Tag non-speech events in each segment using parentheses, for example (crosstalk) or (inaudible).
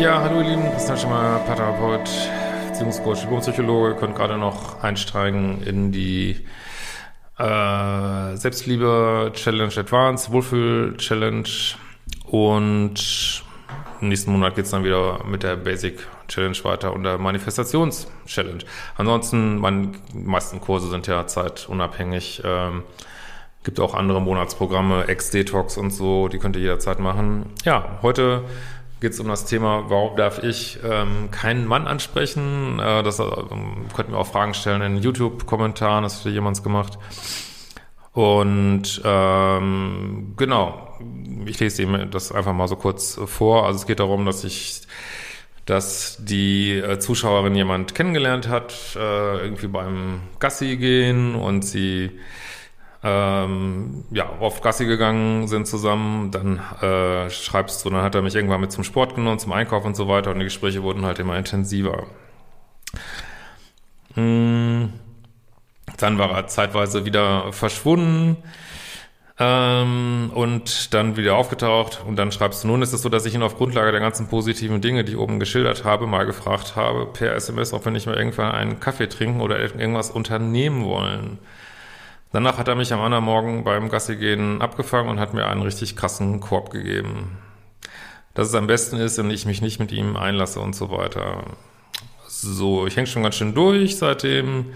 Ja, hallo ihr Lieben, Christian Schimmer, Paartherapeut, Beziehungscoach, Psychologe. Könnt gerade noch einsteigen in die äh, Selbstliebe-Challenge Advanced, Wohlfühl-Challenge und nächsten Monat geht es dann wieder mit der Basic Challenge weiter und der Manifestations Challenge. Ansonsten, meine meisten Kurse sind ja zeitunabhängig. Ähm, gibt auch andere Monatsprogramme, Ex-Detox und so, die könnt ihr jederzeit machen. Ja, heute geht es um das Thema, warum darf ich ähm, keinen Mann ansprechen? Äh, das äh, könnten wir auch Fragen stellen in YouTube-Kommentaren, das hat jemand gemacht. Und ähm, genau, ich lese ihm das einfach mal so kurz vor. Also es geht darum, dass ich, dass die äh, Zuschauerin jemand kennengelernt hat, äh, irgendwie beim Gassi gehen und sie ähm, ja, auf Gassi gegangen sind zusammen, dann äh, schreibst du, dann hat er mich irgendwann mit zum Sport genommen, zum Einkauf und so weiter und die Gespräche wurden halt immer intensiver. Hm. Dann war er zeitweise wieder verschwunden ähm, und dann wieder aufgetaucht und dann schreibst du, nun ist es so, dass ich ihn auf Grundlage der ganzen positiven Dinge, die ich oben geschildert habe, mal gefragt habe per SMS, ob wir nicht mal irgendwann einen Kaffee trinken oder irgendwas unternehmen wollen. Danach hat er mich am anderen Morgen beim Gassi gehen abgefangen und hat mir einen richtig krassen Korb gegeben. Dass es am besten ist, wenn ich mich nicht mit ihm einlasse und so weiter. So, ich hänge schon ganz schön durch seitdem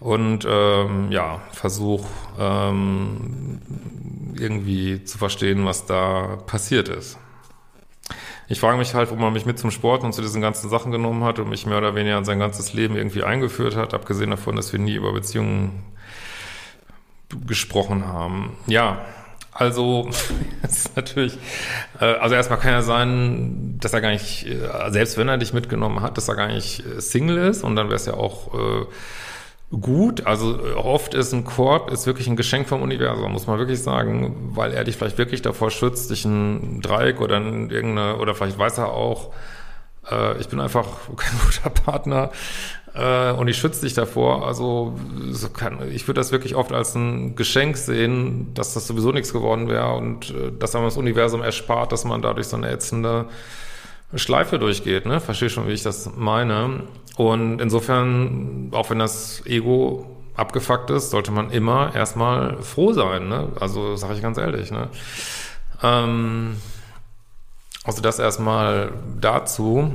und ähm, ja, versuche ähm, irgendwie zu verstehen, was da passiert ist. Ich frage mich halt, wo man mich mit zum Sport und zu diesen ganzen Sachen genommen hat und mich mehr oder weniger an sein ganzes Leben irgendwie eingeführt hat, abgesehen davon, dass wir nie über Beziehungen gesprochen haben. Ja, also (laughs) ist natürlich, äh, also erstmal kann ja sein, dass er gar nicht, äh, selbst wenn er dich mitgenommen hat, dass er gar nicht äh, Single ist und dann wäre es ja auch äh, gut. Also äh, oft ist ein Korb ist wirklich ein Geschenk vom Universum, muss man wirklich sagen, weil er dich vielleicht wirklich davor schützt, dich ein Dreieck oder ein, irgendeine, oder vielleicht weiß er auch, ich bin einfach (laughs) kein guter Partner äh, und ich schütze dich davor. Also so kann, ich würde das wirklich oft als ein Geschenk sehen, dass das sowieso nichts geworden wäre und äh, dass man das Universum erspart, dass man dadurch so eine ätzende Schleife durchgeht. Ne? Verstehe schon, wie ich das meine. Und insofern, auch wenn das Ego abgefuckt ist, sollte man immer erstmal froh sein. Ne? Also sage ich ganz ehrlich. Ne? Ähm, also das erstmal dazu.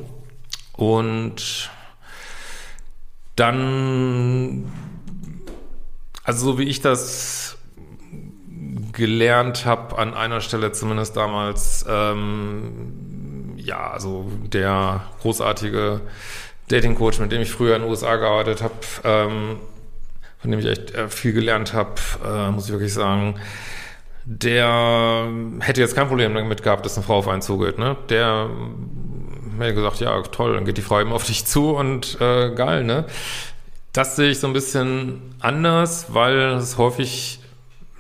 Und dann, also so wie ich das gelernt habe, an einer Stelle zumindest damals, ähm, ja, also der großartige Dating-Coach, mit dem ich früher in den USA gearbeitet habe, ähm, von dem ich echt äh, viel gelernt habe, äh, muss ich wirklich sagen, der hätte jetzt kein Problem damit gehabt, dass eine Frau auf einen zugeht. Ne? Der mir gesagt, ja, toll, dann geht die Frau eben auf dich zu und äh, geil, ne? Das sehe ich so ein bisschen anders, weil es häufig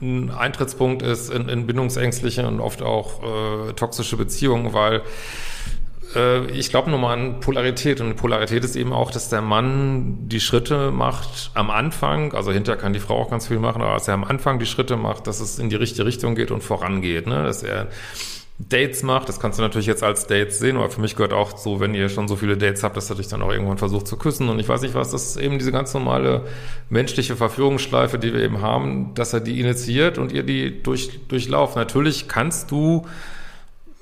ein Eintrittspunkt ist in, in bindungsängstliche und oft auch äh, toxische Beziehungen, weil äh, ich glaube nur mal an Polarität und Polarität ist eben auch, dass der Mann die Schritte macht am Anfang, also hinterher kann die Frau auch ganz viel machen, aber dass er am Anfang die Schritte macht, dass es in die richtige Richtung geht und vorangeht, ne? dass er Dates macht. Das kannst du natürlich jetzt als Dates sehen, aber für mich gehört auch so, wenn ihr schon so viele Dates habt, dass er dich dann auch irgendwann versucht zu küssen und ich weiß nicht was, das ist eben diese ganz normale menschliche Verführungsschleife, die wir eben haben, dass er die initiiert und ihr die durch, durchlauft. Natürlich kannst du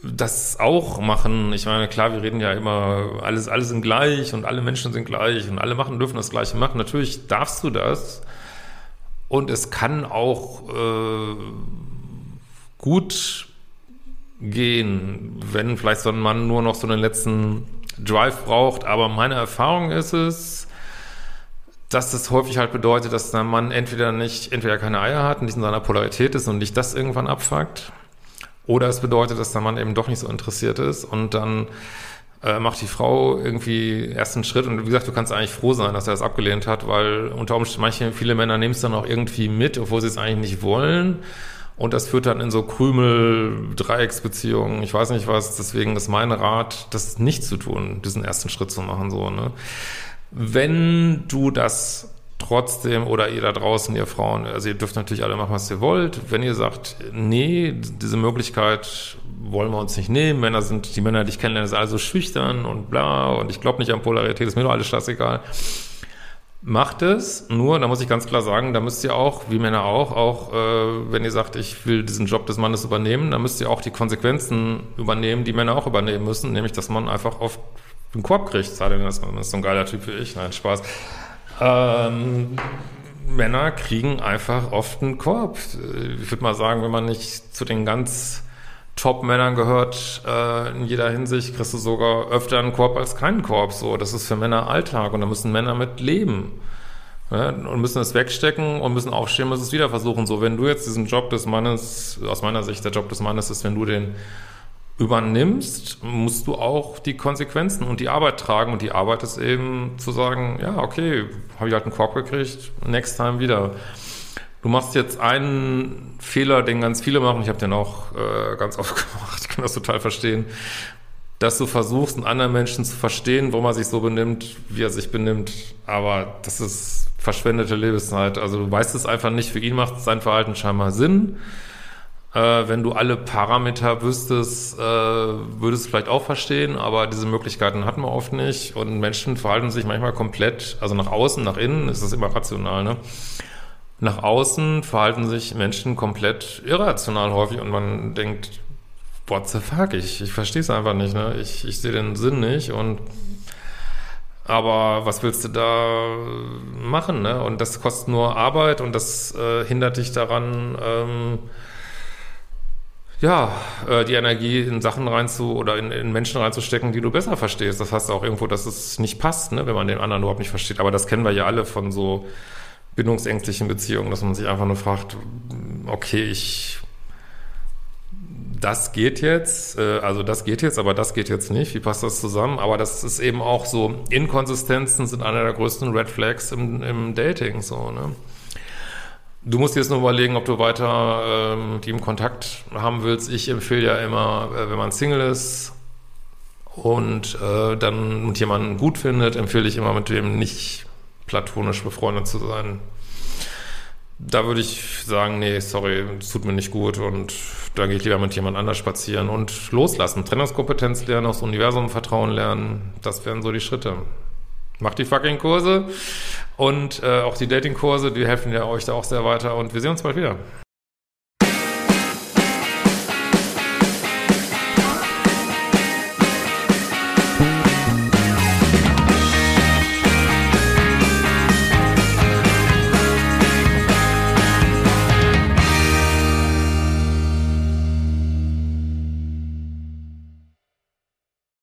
das auch machen. Ich meine, klar, wir reden ja immer, alles, alles sind gleich und alle Menschen sind gleich und alle machen dürfen das Gleiche machen. Natürlich darfst du das. Und es kann auch äh, gut gehen, wenn vielleicht so ein Mann nur noch so einen letzten Drive braucht. Aber meine Erfahrung ist es, dass das häufig halt bedeutet, dass der Mann entweder nicht, entweder keine Eier hat und nicht in seiner Polarität ist und nicht das irgendwann abfuckt. Oder es bedeutet, dass der Mann eben doch nicht so interessiert ist und dann äh, macht die Frau irgendwie erst einen Schritt und wie gesagt, du kannst eigentlich froh sein, dass er das abgelehnt hat, weil unter Umständen manche, viele Männer nehmen es dann auch irgendwie mit, obwohl sie es eigentlich nicht wollen. Und das führt dann in so Krümel, Dreiecksbeziehungen, ich weiß nicht was. Deswegen ist mein Rat, das nicht zu tun, diesen ersten Schritt zu machen, so, ne. Wenn du das trotzdem, oder ihr da draußen, ihr Frauen, also ihr dürft natürlich alle machen, was ihr wollt. Wenn ihr sagt, nee, diese Möglichkeit wollen wir uns nicht nehmen, Männer sind, die Männer, die ich kennenlerne, sind alle so schüchtern und bla, und ich glaube nicht an Polarität, ist mir doch alles scheißegal. Macht es, nur, da muss ich ganz klar sagen, da müsst ihr auch, wie Männer auch, auch äh, wenn ihr sagt, ich will diesen Job des Mannes übernehmen, dann müsst ihr auch die Konsequenzen übernehmen, die Männer auch übernehmen müssen, nämlich, dass man einfach oft einen Korb kriegt, sei denn, das ist so ein geiler Typ wie ich, nein, Spaß. Ähm, Männer kriegen einfach oft einen Korb. Ich würde mal sagen, wenn man nicht zu den ganz Top-Männern gehört, äh, in jeder Hinsicht kriegst du sogar öfter einen Korb als keinen Korb. So, das ist für Männer Alltag und da müssen Männer mit leben. Ja, und müssen es wegstecken und müssen aufstehen, müssen es wieder versuchen. So, wenn du jetzt diesen Job des Mannes, aus meiner Sicht der Job des Mannes ist, wenn du den übernimmst, musst du auch die Konsequenzen und die Arbeit tragen. Und die Arbeit ist eben zu sagen, ja, okay, habe ich halt einen Korb gekriegt, next time wieder. Du machst jetzt einen Fehler, den ganz viele machen, ich habe den auch äh, ganz (laughs) oft gemacht, ich kann das total verstehen, dass du versuchst, einen anderen Menschen zu verstehen, warum er sich so benimmt, wie er sich benimmt. Aber das ist verschwendete Lebenszeit. Also du weißt es einfach nicht, für ihn macht sein Verhalten scheinbar Sinn. Äh, wenn du alle Parameter wüsstest, äh, würdest du vielleicht auch verstehen, aber diese Möglichkeiten hatten wir oft nicht. Und Menschen verhalten sich manchmal komplett, also nach außen, nach innen ist das immer rational, ne? Nach außen verhalten sich Menschen komplett irrational häufig und man denkt, what the fuck, ich, ich verstehe es einfach nicht, ne? Ich, ich sehe den Sinn nicht und aber was willst du da machen, ne? Und das kostet nur Arbeit und das äh, hindert dich daran, ähm, ja, äh, die Energie in Sachen reinzu oder in, in Menschen reinzustecken, die du besser verstehst. Das heißt auch irgendwo, dass es nicht passt, ne, wenn man den anderen überhaupt nicht versteht. Aber das kennen wir ja alle von so bindungsängstlichen Beziehungen, dass man sich einfach nur fragt, okay, ich das geht jetzt, äh, also das geht jetzt, aber das geht jetzt nicht. Wie passt das zusammen? Aber das ist eben auch so, Inkonsistenzen sind einer der größten Red Flags im, im Dating, so, ne? Du musst dir jetzt nur überlegen, ob du weiter ähm, mit ihm Kontakt haben willst. Ich empfehle ja immer, äh, wenn man Single ist und äh, dann mit jemanden gut findet, empfehle ich immer mit dem nicht platonisch befreundet zu sein. Da würde ich sagen, nee, sorry, das tut mir nicht gut und da gehe ich lieber mit jemand anders spazieren und loslassen. Trennungskompetenz lernen, aufs Universum Vertrauen lernen, das wären so die Schritte. Macht die fucking Kurse und äh, auch die Dating-Kurse, die helfen ja euch da auch sehr weiter und wir sehen uns bald wieder.